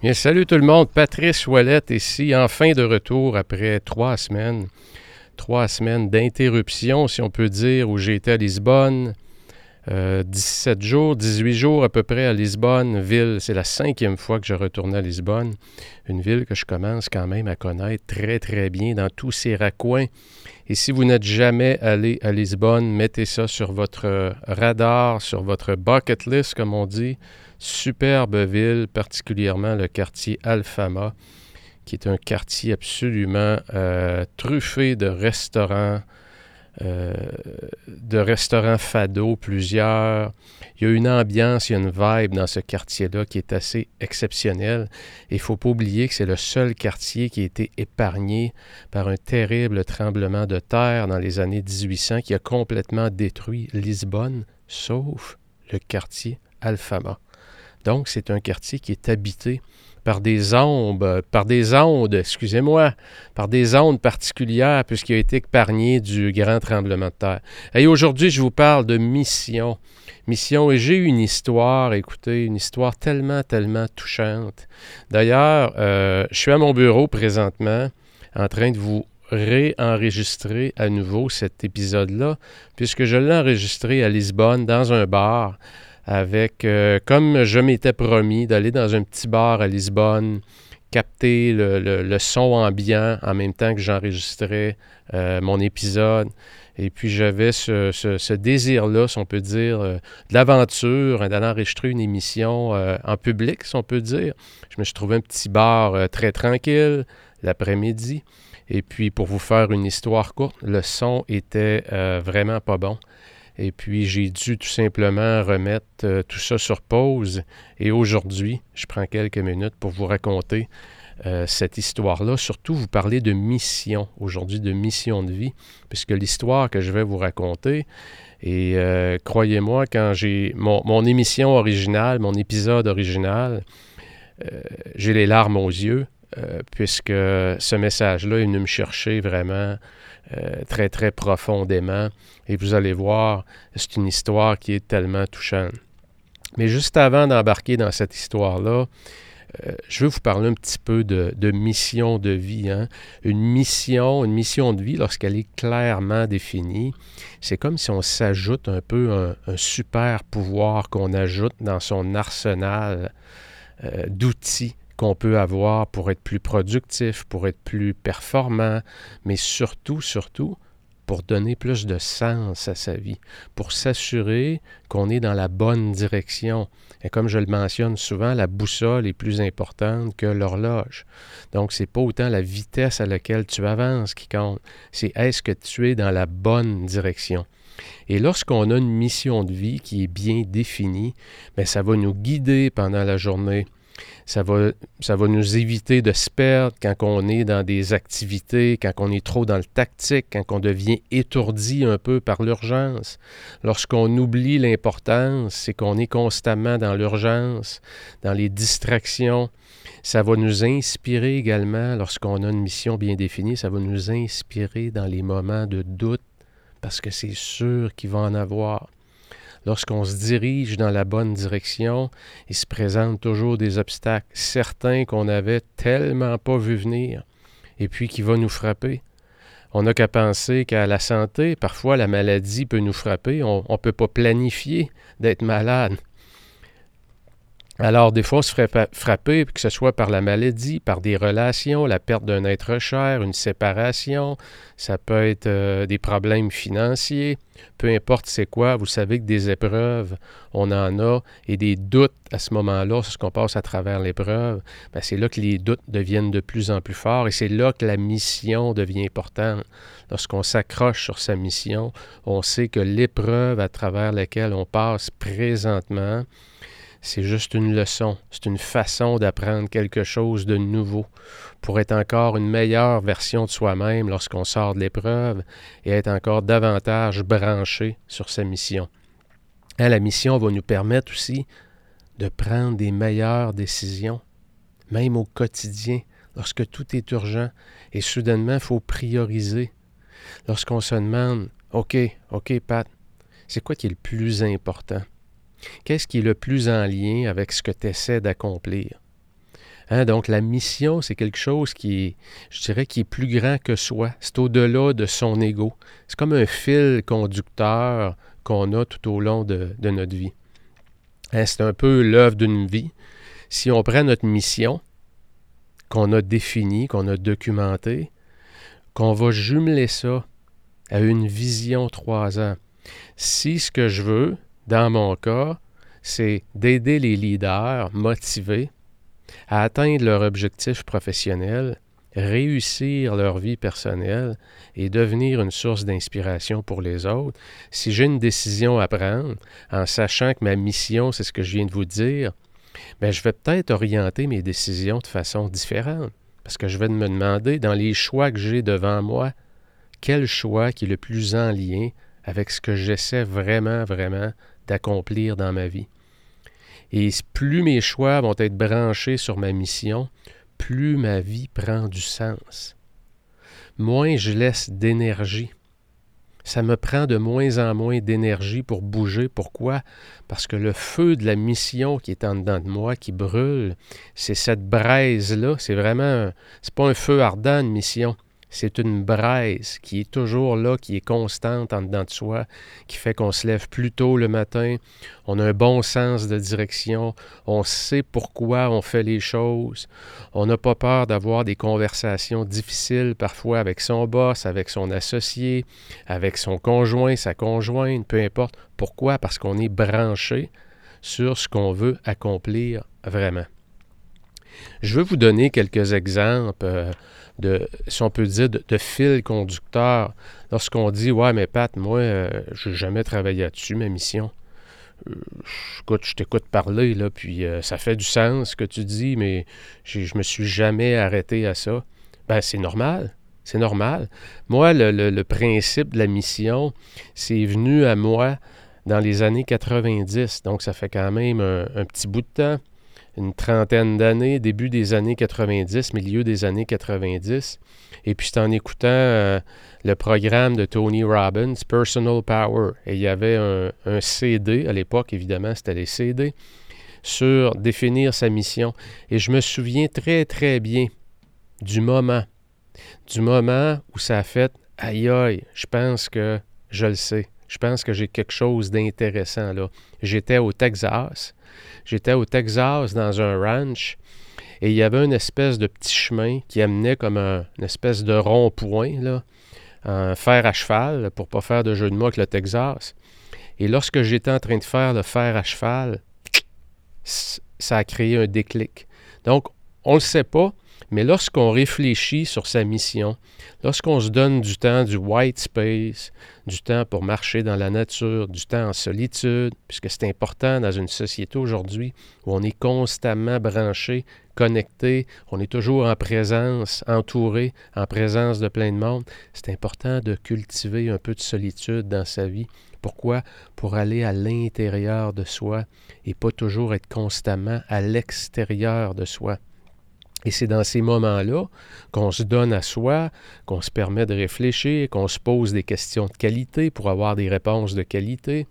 Bien, salut tout le monde, Patrice Ouellette ici, enfin de retour après trois semaines. Trois semaines d'interruption, si on peut dire, où j'étais à Lisbonne, 17 euh, jours, 18 jours à peu près à Lisbonne, ville, c'est la cinquième fois que je retourne à Lisbonne, une ville que je commence quand même à connaître très très bien dans tous ses raccoins. Et si vous n'êtes jamais allé à Lisbonne, mettez ça sur votre radar, sur votre bucket list comme on dit. Superbe ville, particulièrement le quartier Alfama, qui est un quartier absolument euh, truffé de restaurants, euh, de restaurants fado, plusieurs. Il y a une ambiance, il y a une vibe dans ce quartier-là qui est assez exceptionnelle. Il ne faut pas oublier que c'est le seul quartier qui a été épargné par un terrible tremblement de terre dans les années 1800 qui a complètement détruit Lisbonne, sauf le quartier Alfama. Donc, c'est un quartier qui est habité par des ondes, par des ondes, excusez-moi, par des ondes particulières puisqu'il a été épargné du grand tremblement de terre. Et aujourd'hui, je vous parle de mission. Mission, et j'ai une histoire, écoutez, une histoire tellement, tellement touchante. D'ailleurs, euh, je suis à mon bureau présentement en train de vous réenregistrer à nouveau cet épisode-là, puisque je l'ai enregistré à Lisbonne dans un bar avec, euh, comme je m'étais promis, d'aller dans un petit bar à Lisbonne, capter le, son ambiant en même temps que j'enregistrais euh, mon épisode. Et puis j'avais ce, désir-là, si on peut dire, euh, de l'aventure, d'aller enregistrer une émission en public, si on peut dire. Je me suis trouvé un petit bar très tranquille l'après-midi. Et puis pour vous faire une histoire courte, le son était vraiment pas bon. Et puis, j'ai dû tout simplement remettre euh, tout ça sur pause. Et aujourd'hui, je prends quelques minutes pour vous raconter euh, cette histoire-là. Surtout, vous parler de mission, aujourd'hui, de mission de vie, puisque l'histoire que je vais vous raconter, et euh, croyez-moi, quand j'ai mon, mon, émission originale, mon épisode original, j'ai les larmes aux yeux, puisque ce message-là est venu me chercher vraiment euh, très, très profondément. Et vous allez voir, c'est une histoire qui est tellement touchante. Mais juste avant d'embarquer dans cette histoire-là, euh, je veux vous parler un petit peu de, mission de vie. Hein. Une mission, une mission de vie, lorsqu'elle est clairement définie, c'est comme si on s'ajoute un peu un, super pouvoir qu'on ajoute dans son arsenal euh, d'outils qu'on peut avoir pour être plus productif, pour être plus performant, mais surtout, surtout, pour donner plus de sens à sa vie, pour s'assurer qu'on est dans la bonne direction. Et comme je le mentionne souvent, la boussole est plus importante que l'horloge. Donc, ce n'est pas autant la vitesse à laquelle tu avances qui compte, c'est est-ce que tu es dans la bonne direction. Et lorsqu'on a une mission de vie qui est bien définie, bien, ça va nous guider pendant la journée. Ça va, nous éviter de se perdre quand on est dans des activités, quand on est trop dans le tactique, quand on devient étourdi un peu par l'urgence. Lorsqu'on oublie l'importance, c'est qu'on est constamment dans l'urgence, dans les distractions. Ça va nous inspirer également, lorsqu'on a une mission bien définie, ça va nous inspirer dans les moments de doute, parce que c'est sûr qu'il va en avoir lorsqu'on se dirige dans la bonne direction, il se présente toujours des obstacles, certains qu'on n'avait tellement pas vu venir, et puis qui vont nous frapper. On n'a qu'à penser qu'à la santé, parfois la maladie peut nous frapper, on ne peut pas planifier d'être malade. Alors, des fois, on se ferait frapper, que ce soit par la maladie, par des relations, la perte d'un être cher, une séparation, ça peut être euh, des problèmes financiers, peu importe c'est quoi, vous savez que des épreuves, on en a, et des doutes à ce moment-là, lorsqu'on passe à travers l'épreuve, ben, c'est là que les doutes deviennent de plus en plus forts, et c'est là que la mission devient importante. Lorsqu'on s'accroche sur sa mission, on sait que l'épreuve à travers laquelle on passe présentement, c'est juste une leçon, c'est une façon d'apprendre quelque chose de nouveau pour être encore une meilleure version de soi-même lorsqu'on sort de l'épreuve et être encore davantage branché sur sa mission. Hein, la mission va nous permettre aussi de prendre des meilleures décisions, même au quotidien, lorsque tout est urgent et soudainement il faut prioriser. Lorsqu'on se demande, OK, OK, Pat, c'est quoi qui est le plus important? Qu'est-ce qui est le plus en lien avec ce que tu essaies d'accomplir? Hein, donc la mission, c'est quelque chose qui je dirais, qui est plus grand que soi. C'est au-delà de son ego. C'est comme un fil conducteur qu'on a tout au long de, notre vie. Hein, c'est un peu l'œuvre d'une vie. Si on prend notre mission, qu'on a définie, qu'on a documentée, qu'on va jumeler ça à une vision trois ans. Si ce que je veux, dans mon cas, c'est d'aider les leaders motivés à atteindre leur objectif professionnel, réussir leur vie personnelle et devenir une source d'inspiration pour les autres. Si j'ai une décision à prendre, en sachant que ma mission, c'est ce que je viens de vous dire, bien, je vais peut-être orienter mes décisions de façon différente. Parce que je vais me demander, dans les choix que j'ai devant moi, quel choix qui est le plus en lien avec ce que j'essaie vraiment, vraiment d'accomplir dans ma vie. Et plus mes choix vont être branchés sur ma mission, plus ma vie prend du sens. Moins je laisse d'énergie. Ça me prend de moins en moins d'énergie pour bouger. Pourquoi? Parce que le feu de la mission qui est en dedans de moi, qui brûle, c'est cette braise-là. C'est vraiment, c'est pas un feu ardent, une mission. C'est une braise qui est toujours là, qui est constante en dedans de soi, qui fait qu'on se lève plus tôt le matin, on a un bon sens de direction, on sait pourquoi on fait les choses, on n'a pas peur d'avoir des conversations difficiles parfois avec son boss, avec son associé, avec son conjoint, sa conjointe, peu importe. Pourquoi? Parce qu'on est branché sur ce qu'on veut accomplir vraiment. Je veux vous donner quelques exemples. De, si on peut dire, de, fil conducteur. Lorsqu'on dit Ouais, mais Pat, moi, euh, je n'ai jamais travaillé là-dessus, ma mission. Euh, écoute, je t'écoute parler, là, puis euh, ça fait du sens ce que tu dis, mais je ne me suis jamais arrêté à ça. Ben, c'est normal. C'est normal. Moi, le, principe de la mission, c'est venu à moi dans les années 90. Donc, ça fait quand même un petit bout de temps une trentaine d'années, début des années 90, milieu des années 90. Et puis c'est en écoutant euh, le programme de Tony Robbins, Personal Power. Et il y avait un, un CD, à l'époque évidemment c'était les CD, sur définir sa mission. Et je me souviens très très bien du moment, du moment où ça a fait, aïe aïe, je pense que je le sais. Je pense que j'ai quelque chose d'intéressant là. J'étais au Texas J'étais au Texas dans un ranch et il y avait une espèce de petit chemin qui amenait comme un, une espèce de rond-point, là, un fer à cheval, pour pas faire de jeu de mots avec le Texas. Et lorsque j'étais en train de faire le fer à cheval, ça a créé un déclic. Donc, on ne le sait pas, mais lorsqu'on réfléchit sur sa mission, lorsqu'on se donne du temps, du white space, du temps pour marcher dans la nature, du temps en solitude, puisque c'est important dans une société aujourd'hui où on est constamment branché, connecté, on est toujours en présence, entouré, en présence de plein de monde, c'est important de cultiver un peu de solitude dans sa vie. Pourquoi? Pour aller à l'intérieur de soi et pas toujours être constamment à l'extérieur de soi. Et c'est dans ces moments-là qu'on se donne à soi, qu'on se permet de réfléchir, qu'on se pose des questions de qualité pour avoir des réponses de qualité,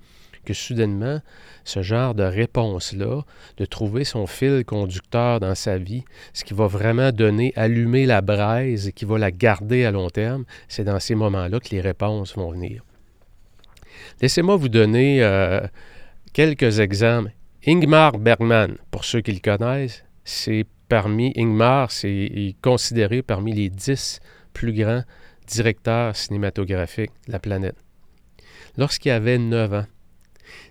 que soudainement, ce genre de réponse-là, de trouver son fil conducteur dans sa vie, ce qui va vraiment donner, allumer la braise et qui va la garder à long terme, c'est dans ces moments-là que les réponses vont venir. Laissez-moi vous donner euh, quelques exemples Ingmar Bergman, pour ceux qui le connaissent, c'est parmi Ingmar, c'est considéré parmi les dix plus grands directeurs cinématographiques de la planète. Lorsqu'il avait 9 ans,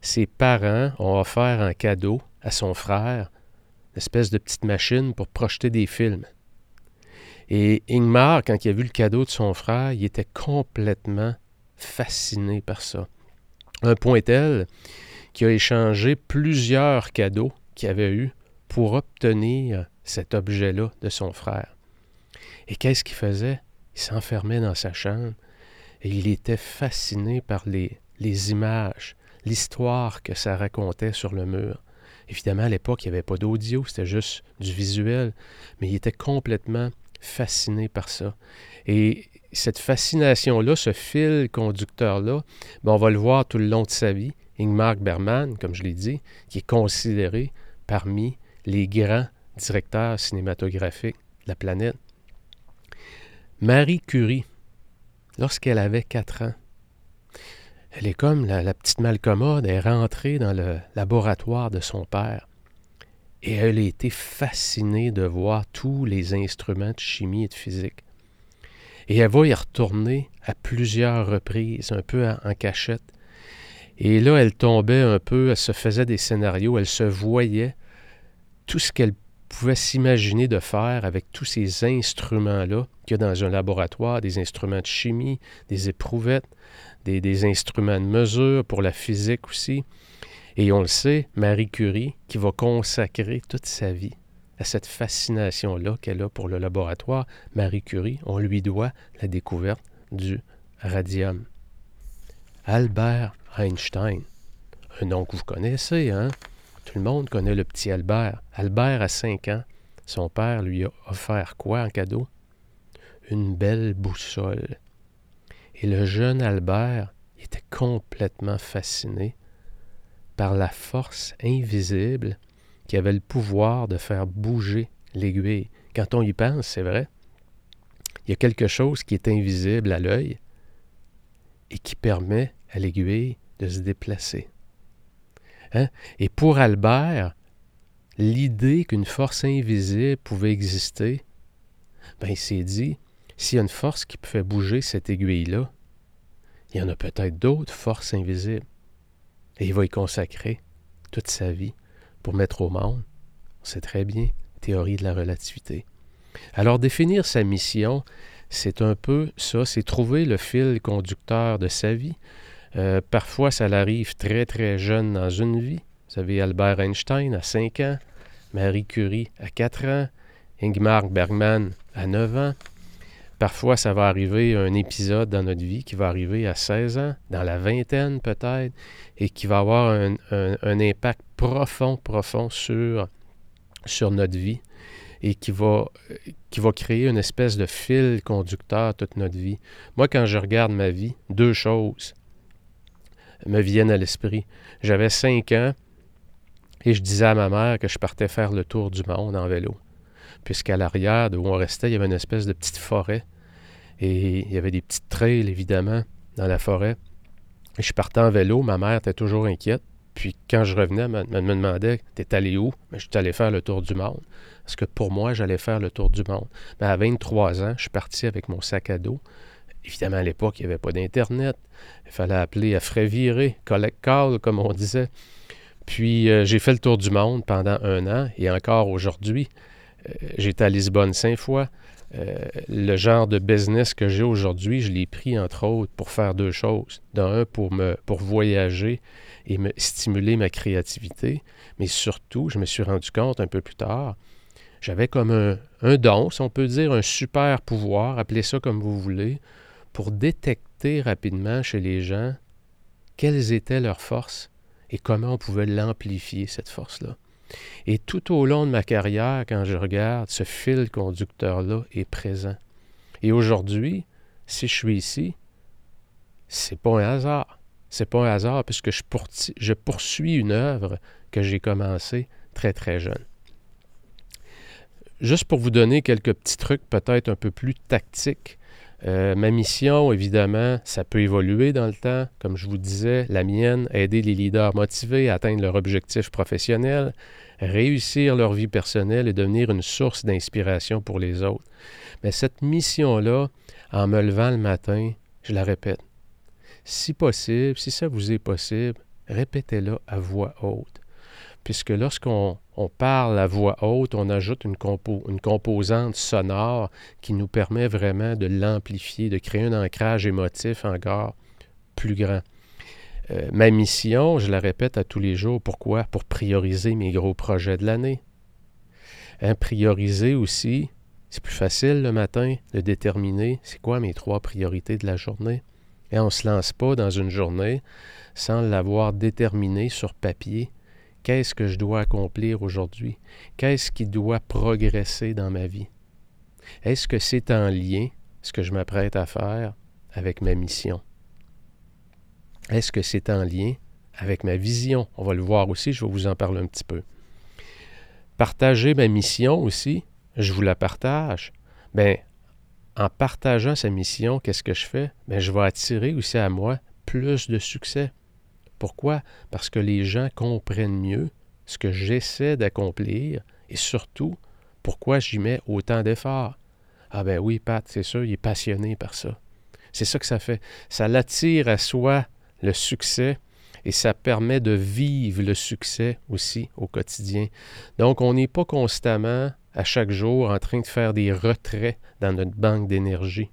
ses parents ont offert un cadeau à son frère, une espèce de petite machine pour projeter des films. Et Ingmar, quand il a vu le cadeau de son frère, il était complètement fasciné par ça. Un point tel qu'il a échangé plusieurs cadeaux qu'il avait eus pour obtenir cet objet-là de son frère. Et qu'est-ce qu'il faisait? Il s'enfermait dans sa chambre et il était fasciné par les, les images, l'histoire que ça racontait sur le mur. Évidemment, à l'époque, il n'y avait pas d'audio, c'était juste du visuel, mais il était complètement fasciné par ça. Et cette fascination-là, ce fil conducteur-là, ben, on va le voir tout le long de sa vie. Ingmar Bergman, comme je l'ai dit, qui est considéré parmi les grands directeurs cinématographiques de la planète. Marie Curie, lorsqu'elle avait 4 ans, elle est comme la, petite malcommode, elle est rentrée dans le laboratoire de son père. Et elle a été fascinée de voir tous les instruments de chimie et de physique. Et elle va y retourner à plusieurs reprises, un peu en, cachette. Et là, elle tombait un peu, elle se faisait des scénarios, elle se voyait tout ce qu'elle pouvait s'imaginer de faire avec tous ces instruments-là qu'il y a dans un laboratoire, des instruments de chimie, des éprouvettes, des, des instruments de mesure pour la physique aussi. Et on le sait, Marie Curie, qui va consacrer toute sa vie à cette fascination-là qu'elle a pour le laboratoire, Marie Curie, on lui doit la découverte du radium. Albert Einstein, un nom que vous connaissez, hein? Tout le monde connaît le petit Albert. Albert a 5 ans. Son père lui a offert quoi en cadeau? Une belle boussole. Et le jeune Albert était complètement fasciné par la force invisible qui avait le pouvoir de faire bouger l'aiguille. Quand on y pense, c'est vrai, il y a quelque chose qui est invisible à l'œil et qui permet à l'aiguille de se déplacer. Hein? Et pour Albert, l'idée qu'une force invisible pouvait exister, ben il s'est dit, s'il y a une force qui faire bouger cette aiguille-là, il y en a peut-être d'autres forces invisibles. Et il va y consacrer toute sa vie pour mettre au monde, on sait très bien, théorie de la relativité. Alors définir sa mission, c'est un peu ça, c'est trouver le fil conducteur de sa vie. Euh, parfois, ça l'arrive très très jeune dans une vie. Vous avez Albert Einstein à 5 ans, Marie Curie à 4 ans, Ingmar Bergman à 9 ans, Parfois, ça va arriver un épisode dans notre vie qui va arriver à 16 ans, dans la vingtaine peut-être, et qui va avoir un, impact profond, profond sur, sur notre vie et qui va, qui va créer une espèce de fil conducteur toute notre vie. Moi, quand je regarde ma vie, deux choses me viennent à l'esprit. J'avais 5 ans et je disais à ma mère que je partais faire le tour du monde en vélo puisqu'à l'arrière de où on restait, il y avait une espèce de petite forêt. Et il y avait des petites trails, évidemment, dans la forêt. Je partais en vélo, ma mère était toujours inquiète. Puis quand je revenais, elle me, demandait T'es allé où? Mais je suis allé faire le tour du monde. Parce que pour moi, j'allais faire le tour du monde. Mais à 23 ans, je suis parti avec mon sac à dos. Évidemment, à l'époque, il n'y avait pas d'Internet. Il fallait appeler à frais virés, collect call, comme on disait. Puis euh, j'ai fait le tour du monde pendant un an et encore aujourd'hui. Euh, j'étais à Lisbonne cinq fois. Euh, le genre de business que j'ai aujourd'hui, je l'ai pris entre autres pour faire deux choses. D'un, pour, me, pour voyager et me stimuler ma créativité, mais surtout, je me suis rendu compte un peu plus tard, j'avais comme un, un don, si on peut dire, un super pouvoir, appelez ça comme vous voulez, pour détecter rapidement chez les gens quelles étaient leurs forces et comment on pouvait l'amplifier, cette force-là. Et tout au long de ma carrière, quand je regarde, ce fil conducteur-là est présent. Et aujourd'hui, si je suis ici, c'est pas un hasard. C'est pas un hasard puisque je, je poursuis une œuvre que j'ai commencée très très jeune. Juste pour vous donner quelques petits trucs peut-être un peu plus tactiques, Euh, ma mission, évidemment, ça peut évoluer dans le temps. Comme je vous disais, la mienne, aider les leaders motivés à atteindre leur objectif professionnel, réussir leur vie personnelle et devenir une source d'inspiration pour les autres. Mais cette mission-là, en me levant le matin, je la répète. Si possible, si ça vous est possible, répétez-la à voix haute. Puisque lorsqu'on parle à voix haute, on ajoute une, composante sonore qui nous permet vraiment de l'amplifier, de créer un ancrage émotif encore plus grand. Euh, ma mission, je la répète à tous les jours, pourquoi? Pour prioriser mes gros projets de l'année. Hein, prioriser aussi, c'est plus facile le matin de déterminer c'est quoi mes trois priorités de la journée. Et on ne se lance pas dans une journée sans l'avoir déterminé sur papier. Qu'est-ce que je dois accomplir aujourd'hui? Qu'est-ce qui doit progresser dans ma vie? Est-ce que c'est en lien, ce que je m'apprête à faire, avec ma mission? Est-ce que c'est en lien avec ma vision? On va le voir aussi, je vais vous en parler un petit peu. Partager ma mission aussi, je vous la partage. Bien, en partageant sa mission, qu'est-ce que je fais? Bien, je vais attirer aussi à moi plus de succès. Pourquoi? Parce que les gens comprennent mieux ce que j'essaie d'accomplir et surtout pourquoi j'y mets autant d'efforts. Ah ben oui, Pat, c'est sûr, il est passionné par ça. C'est ça que ça fait. Ça l'attire à soi le succès et ça permet de vivre le succès aussi au quotidien. Donc, on n'est pas constamment à chaque jour en train de faire des retraits dans notre banque d'énergie.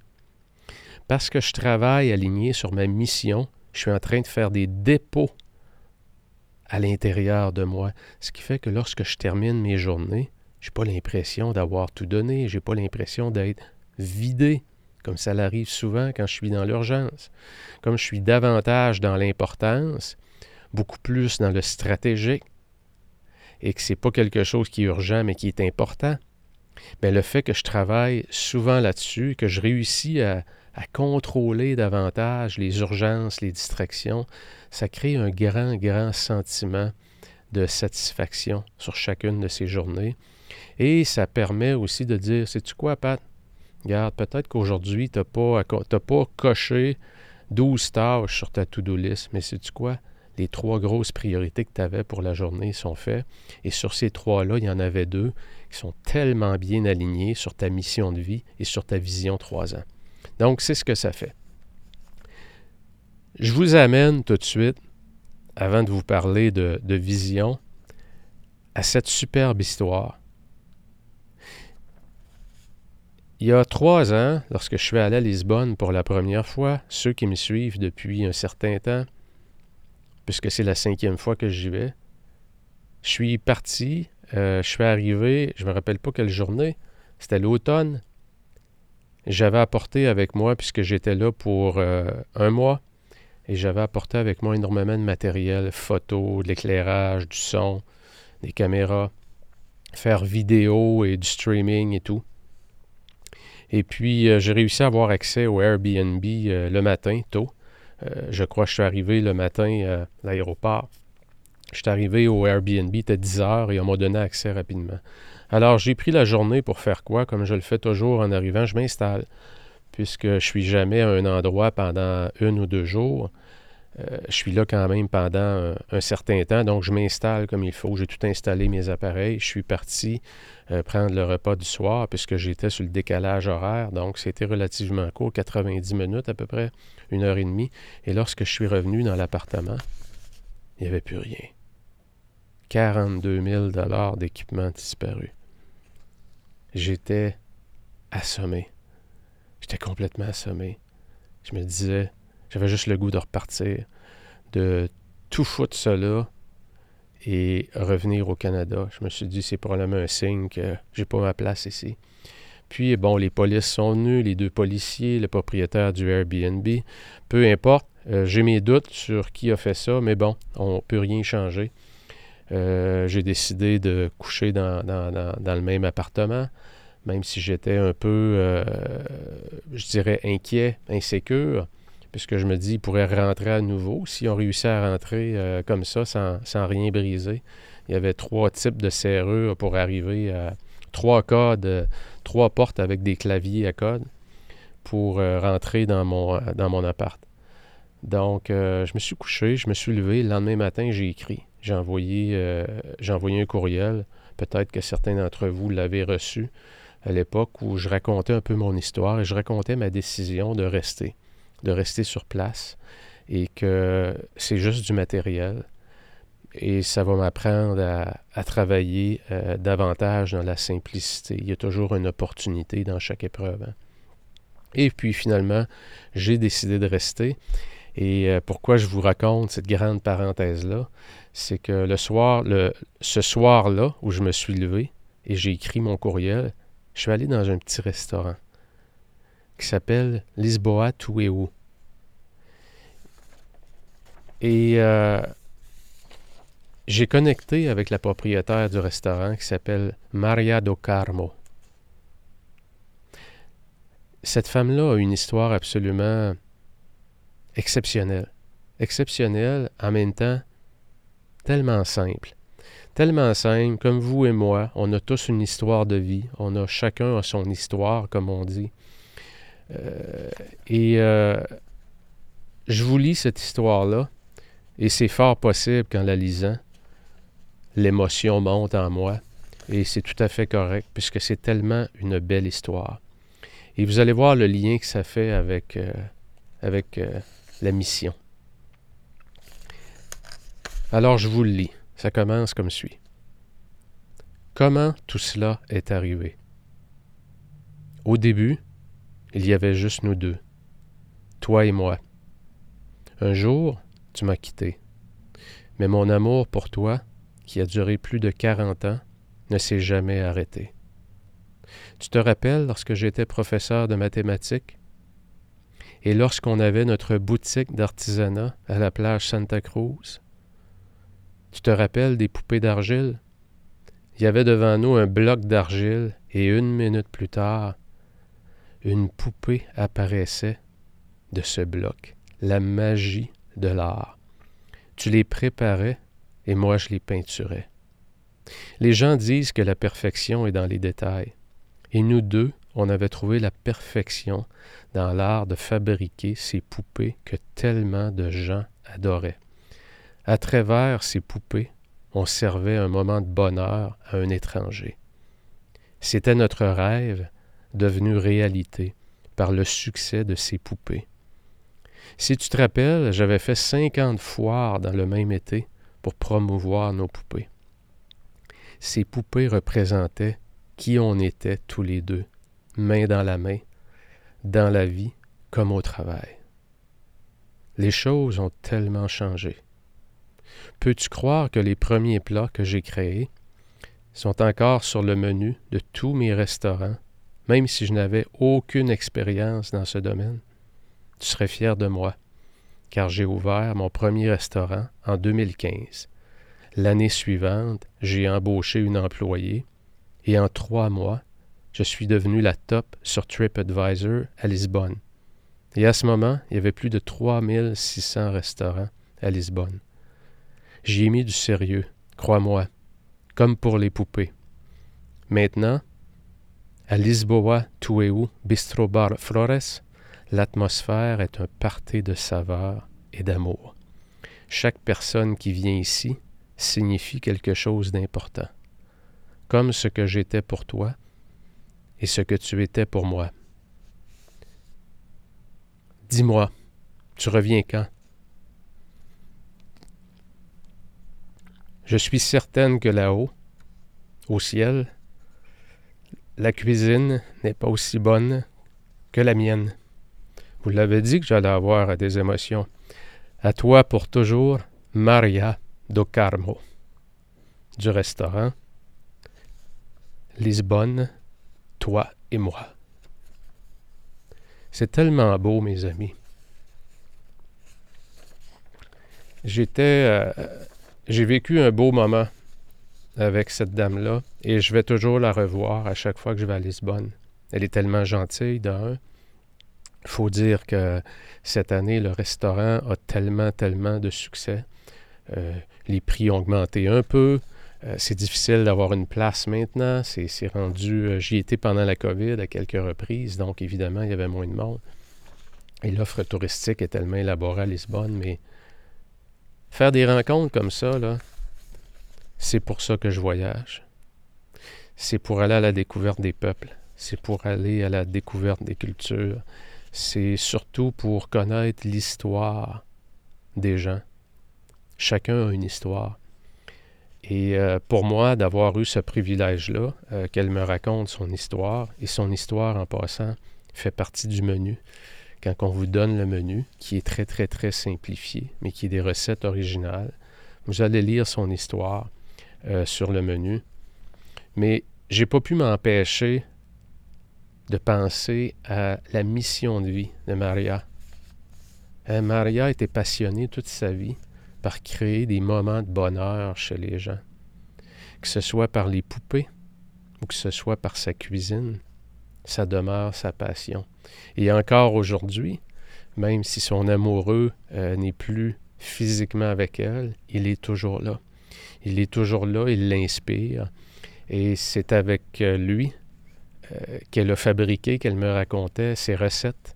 Parce que je travaille aligné sur ma mission, je suis en train de faire des dépôts à l'intérieur de moi, ce qui fait que lorsque je termine mes journées, je n'ai pas l'impression d'avoir tout donné, je n'ai pas l'impression d'être vidé, comme ça l'arrive souvent quand je suis dans l'urgence. Comme je suis davantage dans l'importance, beaucoup plus dans le stratégique, et que ce n'est pas quelque chose qui est urgent, mais qui est important, mais le fait que je travaille souvent là-dessus, que je réussis à, à contrôler davantage les urgences, les distractions, ça crée un grand, grand sentiment de satisfaction sur chacune de ces journées. Et ça permet aussi de dire, sais-tu quoi, Pat? Regarde, peut-être qu'aujourd'hui, tu n'as pas, pas coché 12 tâches sur ta to-do list, mais sais-tu quoi? les trois grosses priorités que tu avais pour la journée sont faites. Et sur ces trois-là, il y en avait deux qui sont tellement bien alignés sur ta mission de vie et sur ta vision trois ans. Donc, c'est ce que ça fait. Je vous amène tout de suite, avant de vous parler de, vision, à cette superbe histoire. Il y a trois ans, lorsque je suis allé à Lisbonne pour la première fois, ceux qui me suivent depuis un certain temps puisque c'est la cinquième fois que j'y vais. Je suis parti, euh, je suis arrivé, je ne me rappelle pas quelle journée, c'était l'automne. J'avais apporté avec moi, puisque j'étais là pour euh, un mois, et j'avais apporté avec moi énormément de matériel, photos, de l'éclairage, du son, des caméras, faire vidéo et du streaming et tout. Et puis, euh, j'ai réussi à avoir accès au Airbnb le matin, tôt. Euh, je crois que je suis arrivé le matin euh, à l'aéroport. Je suis arrivé au Airbnb, il était 10 heures et on m'a donné accès rapidement. Alors, j'ai pris la journée pour faire quoi? Comme je le fais toujours en arrivant, je m'installe. Puisque je suis jamais à un endroit pendant une ou deux jours. Euh, je suis là quand même pendant un, certain temps, donc je m'installe comme il faut. J'ai tout installé mes appareils. Je suis parti prendre le repas du soir puisque j'étais sur le décalage horaire, donc c'était relativement court, 90 minutes à peu près une heure et demie. Et lorsque je suis revenu dans l'appartement, il n'y avait plus rien. 42 000 d'équipement disparu. J'étais assommé. J'étais complètement assommé. Je me disais, j'avais juste le goût de repartir, de tout foutre cela et revenir au Canada. Je me suis dit, c'est probablement un signe que j'ai pas ma place ici. Puis, bon, les polices sont venues, les deux policiers, le propriétaire du Airbnb. Peu importe, euh, j'ai mes doutes sur qui a fait ça, mais bon, on ne peut rien changer. Euh, j'ai décidé de coucher dans, le même appartement, même si j'étais un peu, euh, je dirais, inquiet, insécure, puisque je me dis, il pourrait rentrer à nouveau si on réussit à rentrer comme ça, sans, rien briser. Il y avait trois types de serrures pour arriver à trois codes trois portes avec des claviers à code pour euh, rentrer dans mon, dans mon appart. Donc, je me suis couché, je me suis levé. Le lendemain matin, j'ai écrit. J'ai envoyé, j'ai envoyé un courriel. Peut-être que certains d'entre vous l'avaient reçu à l'époque où je racontais un peu mon histoire et je racontais ma décision de rester, de rester sur place et que c'est juste du matériel et ça va m'apprendre à, travailler euh, davantage dans la simplicité. Il y a toujours une opportunité dans chaque épreuve. Hein. Et puis finalement, j'ai décidé de rester. Et euh, pourquoi je vous raconte cette grande parenthèse-là, c'est que ce soir-là où je me suis levé et j'ai écrit mon courriel, je suis allé dans un petit restaurant qui s'appelle Lisboa Tueu. Et euh, j'ai connecté avec la propriétaire du restaurant qui s'appelle Maria do Carmo. Cette femme-là a une histoire absolument exceptionnelle. Exceptionnelle, en même temps, tellement simple. Tellement simple, comme vous et moi, on a tous une histoire de vie, on a chacun son histoire, comme on dit. Euh, et euh, je vous lis cette histoire-là, et c'est fort possible qu'en la lisant, l'émotion monte en moi, et c'est tout à fait correct, puisque c'est tellement une belle histoire. Et vous allez voir le lien que ça fait avec, euh, avec la mission. Alors je vous le lis. Ça commence comme suit. Comment tout cela est arrivé? Au début, il y avait juste nous deux, toi et moi. Un jour, tu m'as quitté. Mais mon amour pour toi, qui a duré plus de quarante ans, ne s'est jamais arrêté. Tu te rappelles lorsque j'étais professeur de mathématiques? Et lorsqu'on avait notre boutique d'artisanat à la plage Santa Cruz? Tu te rappelles des poupées d'argile? Il y avait devant nous un bloc d'argile et une minute plus tard, une poupée apparaissait de ce bloc, la magie de l'art. Tu les préparais et moi je les peinturais. Les gens disent que la perfection est dans les détails. Et nous deux, on avait trouvé la perfection dans l'art de fabriquer ces poupées que tellement de gens adoraient. À travers ces poupées, on servait un moment de bonheur à un étranger. C'était notre rêve devenu réalité par le succès de ces poupées. Si tu te rappelles, j'avais fait cinquante foires dans le même été pour promouvoir nos poupées. Ces poupées représentaient qui on était tous les deux, main dans la main, dans la vie comme au travail. Les choses ont tellement changé. Peux-tu croire que les premiers plats que j'ai créés sont encore sur le menu de tous mes restaurants, même si je n'avais aucune expérience dans ce domaine? Tu serais fier de moi, car j'ai ouvert mon premier restaurant en 2015. L'année suivante, j'ai embauché une employée et en trois mois, je suis devenu la top sur TripAdvisor à Lisbonne. Et à ce moment, il y avait plus de 3600 restaurants à Lisbonne. J'y ai mis du sérieux, crois-moi, comme pour les poupées. Maintenant, à Lisboa, Tueu, Bistro Bar Flores, l'atmosphère est un party de saveur et d'amour. Chaque personne qui vient ici signifie quelque chose d'important, comme ce que j'étais pour toi et ce que tu étais pour moi. Dis-moi, tu reviens quand? Je suis certaine que là-haut, au ciel, la cuisine n'est pas aussi bonne que la mienne. Vous l'avez dit que j'allais avoir des émotions. À toi pour toujours, Maria do Carmo. Du restaurant Lisbonne, toi et moi. C'est tellement beau, mes amis. J'étais euh, j'ai vécu un beau moment avec cette dame-là et je vais toujours la revoir à chaque fois que je vais à Lisbonne. Elle est tellement gentille, d'un. Il faut dire que cette année, le restaurant a tellement, tellement de succès. Euh, les prix ont augmenté un peu. Euh, c'est difficile d'avoir une place maintenant. C'est rendu. Euh, j'y étais pendant la COVID à quelques reprises, donc évidemment, il y avait moins de monde. Et l'offre touristique est tellement élaborée à Lisbonne, mais faire des rencontres comme ça, c'est pour ça que je voyage. C'est pour aller à la découverte des peuples. C'est pour aller à la découverte des cultures. C'est surtout pour connaître l'histoire des gens. Chacun a une histoire. Et euh, pour moi, d'avoir eu ce privilège-là, euh, qu'elle me raconte son histoire, et son histoire en passant fait partie du menu. Quand on vous donne le menu, qui est très, très, très simplifié, mais qui est des recettes originales, vous allez lire son histoire euh, sur le menu. Mais j'ai pas pu m'empêcher de penser à la mission de vie de Maria. Maria était passionnée toute sa vie par créer des moments de bonheur chez les gens, que ce soit par les poupées ou que ce soit par sa cuisine, ça demeure sa passion. Et encore aujourd'hui, même si son amoureux euh, n'est plus physiquement avec elle, il est toujours là. Il est toujours là, il l'inspire. Et c'est avec euh, lui euh, qu'elle a fabriqué, qu'elle me racontait ses recettes,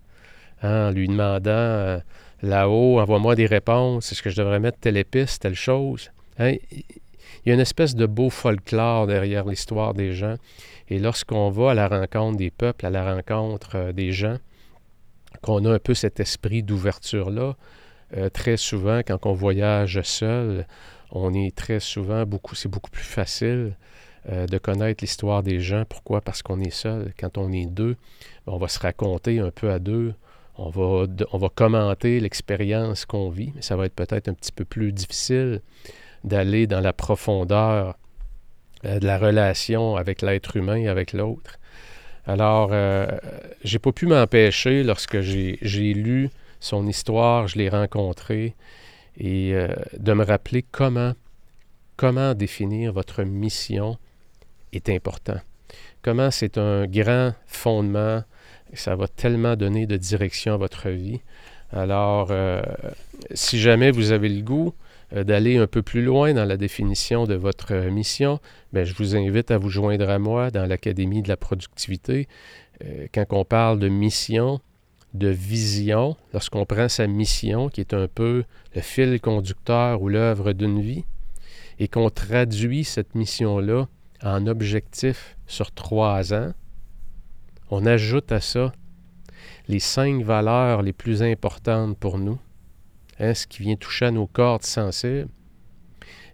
hein, en lui demandant là-haut, envoie-moi des réponses, est-ce que je devrais mettre telle épice, telle chose? Hein? Il y a une espèce de beau folklore derrière l'histoire des gens. Et lorsqu'on va à la rencontre des peuples, à la rencontre euh, des gens, qu'on a un peu cet esprit d'ouverture-là, euh, très souvent, quand on voyage seul, on est très souvent beaucoup, c'est beaucoup plus facile euh, de connaître l'histoire des gens. Pourquoi? Parce qu'on est seul. Quand on est deux, on va se raconter un peu à deux. On va, on va commenter l'expérience qu'on vit, mais ça va être peut-être un petit peu plus difficile d'aller dans la profondeur de la relation avec l'être humain et avec l'autre. Alors, euh, j'ai pas pu m'empêcher lorsque j'ai lu son histoire, je l'ai rencontré, et euh, de me rappeler comment, comment définir votre mission est important. Comment c'est un grand fondement ça va tellement donner de direction à votre vie. Alors, euh, si jamais vous avez le goût euh, d'aller un peu plus loin dans la définition de votre mission, bien, je vous invite à vous joindre à moi dans l'Académie de la productivité. Euh, quand on parle de mission, de vision, lorsqu'on prend sa mission, qui est un peu le fil conducteur ou l'œuvre d'une vie, et qu'on traduit cette mission-là en objectif sur trois ans, on ajoute à ça les cinq valeurs les plus importantes pour nous, ce qui vient toucher à nos cordes sensibles,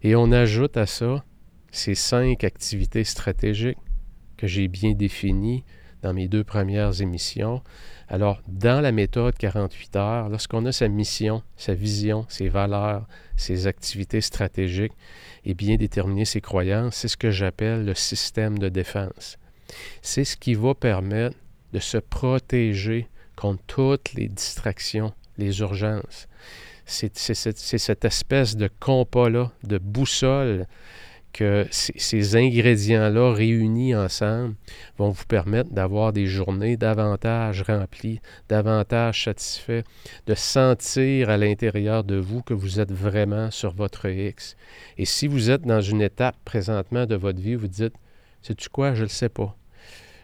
et on ajoute à ça ces cinq activités stratégiques que j'ai bien définies dans mes deux premières émissions. Alors, dans la méthode 48 heures, lorsqu'on a sa mission, sa vision, ses valeurs, ses activités stratégiques et bien déterminer ses croyances, c'est ce que j'appelle le système de défense. C'est ce qui va permettre de se protéger contre toutes les distractions, les urgences. C'est cette espèce de compas-là, de boussole, que ces ingrédients-là réunis ensemble vont vous permettre d'avoir des journées davantage remplies, davantage satisfaits, de sentir à l'intérieur de vous que vous êtes vraiment sur votre X. Et si vous êtes dans une étape présentement de votre vie, vous dites, sais-tu quoi, je ne le sais pas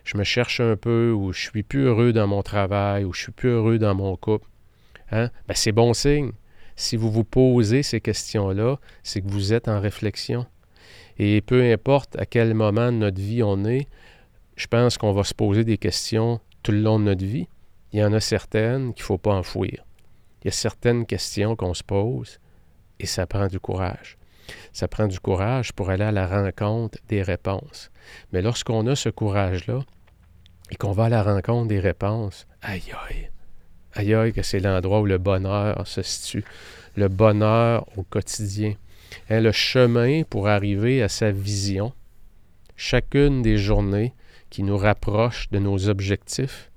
je me cherche un peu, ou je suis plus heureux dans mon travail, ou je suis plus heureux dans mon couple, hein? Ben, c'est bon signe. Si vous vous posez ces questions-là, c'est que vous êtes en réflexion. Et peu importe à quel moment de notre vie on est, je pense qu'on va se poser des questions tout le long de notre vie. Il y en a certaines qu'il ne faut pas enfouir. Il y a certaines questions qu'on se pose et ça prend du courage. Ça prend du courage pour aller à la rencontre des réponses. Mais lorsqu'on a ce courage-là et qu'on va à la rencontre des réponses, aïe aïe, aïe que c'est l'endroit où le bonheur se situe, le bonheur au quotidien. Hein, le chemin pour arriver à sa vision, chacune des journées qui nous rapprochent de nos objectifs,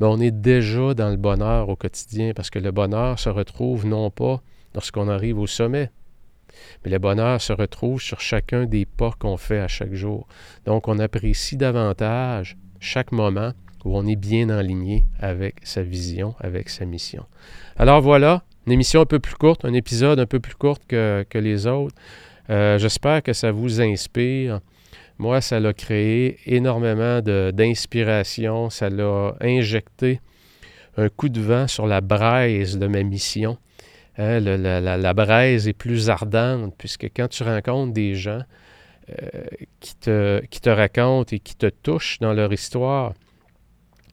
mais on est déjà dans le bonheur au quotidien parce que le bonheur se retrouve non pas lorsqu'on arrive au sommet, mais le bonheur se retrouve sur chacun des pas qu'on fait à chaque jour. Donc, on apprécie davantage chaque moment où on est bien aligné avec sa vision, avec sa mission. Alors voilà, une émission un peu plus courte, un épisode un peu plus court que, les autres. Euh, j'espère que ça vous inspire. Moi, ça l'a créé énormément d'inspiration. Ça l'a injecté un coup de vent sur la braise de ma mission. Hein, la, braise est plus ardente, puisque quand tu rencontres des gens euh, qui, te, qui te racontent et qui te touchent dans leur histoire,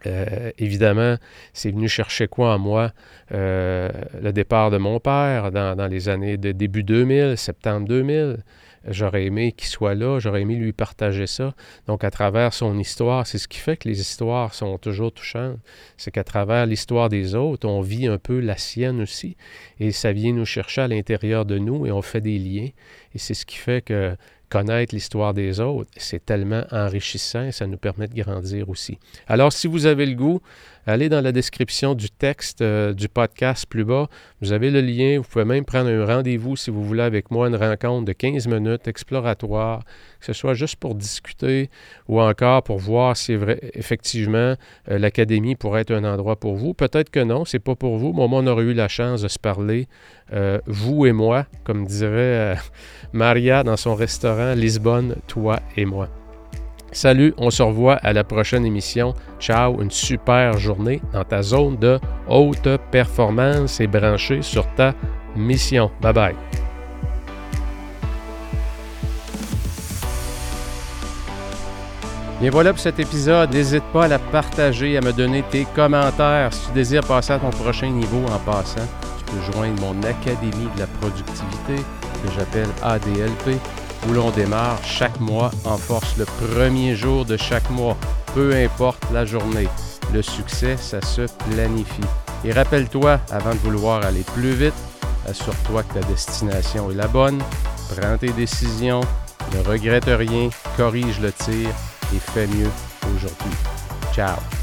euh, évidemment, c'est venu chercher quoi en moi? Euh, le départ de mon père dans, dans, les années de début 2000, septembre 2000. J'aurais aimé qu'il soit là, j'aurais aimé lui partager ça. Donc, à travers son histoire, c'est ce qui fait que les histoires sont toujours touchantes. C'est qu'à travers l'histoire des autres, on vit un peu la sienne aussi. Et ça vient nous chercher à l'intérieur de nous et on fait des liens. Et c'est ce qui fait que connaître l'histoire des autres, c'est tellement enrichissant et ça nous permet de grandir aussi. Alors, si vous avez le goût, allez dans la description du texte euh, du podcast plus bas. Vous avez le lien. Vous pouvez même prendre un rendez-vous si vous voulez avec moi, une rencontre de 15 minutes exploratoire, que ce soit juste pour discuter ou encore pour voir si effectivement euh, l'académie pourrait être un endroit pour vous. Peut-être que non, c'est pas pour vous. Moi, on aurait eu la chance de se parler, euh, vous et moi, comme dirait Maria dans son restaurant Lisbonne, toi et moi. Salut, on se revoit à la prochaine émission. Ciao, une super journée dans ta zone de haute performance et branchée sur ta mission. Bye bye. Et voilà pour cet épisode. N'hésite pas à la partager, à me donner tes commentaires. Si tu désires passer à ton prochain niveau en passant, tu peux joindre mon Académie de la productivité que j'appelle ADLP, où l'on démarre chaque mois en force le premier jour de chaque mois, peu importe la journée. Le succès, ça se planifie. Et rappelle-toi, avant de vouloir aller plus vite, assure-toi que ta destination est la bonne, prends tes décisions, ne regrette rien, corrige le tir et fais mieux aujourd'hui. Ciao!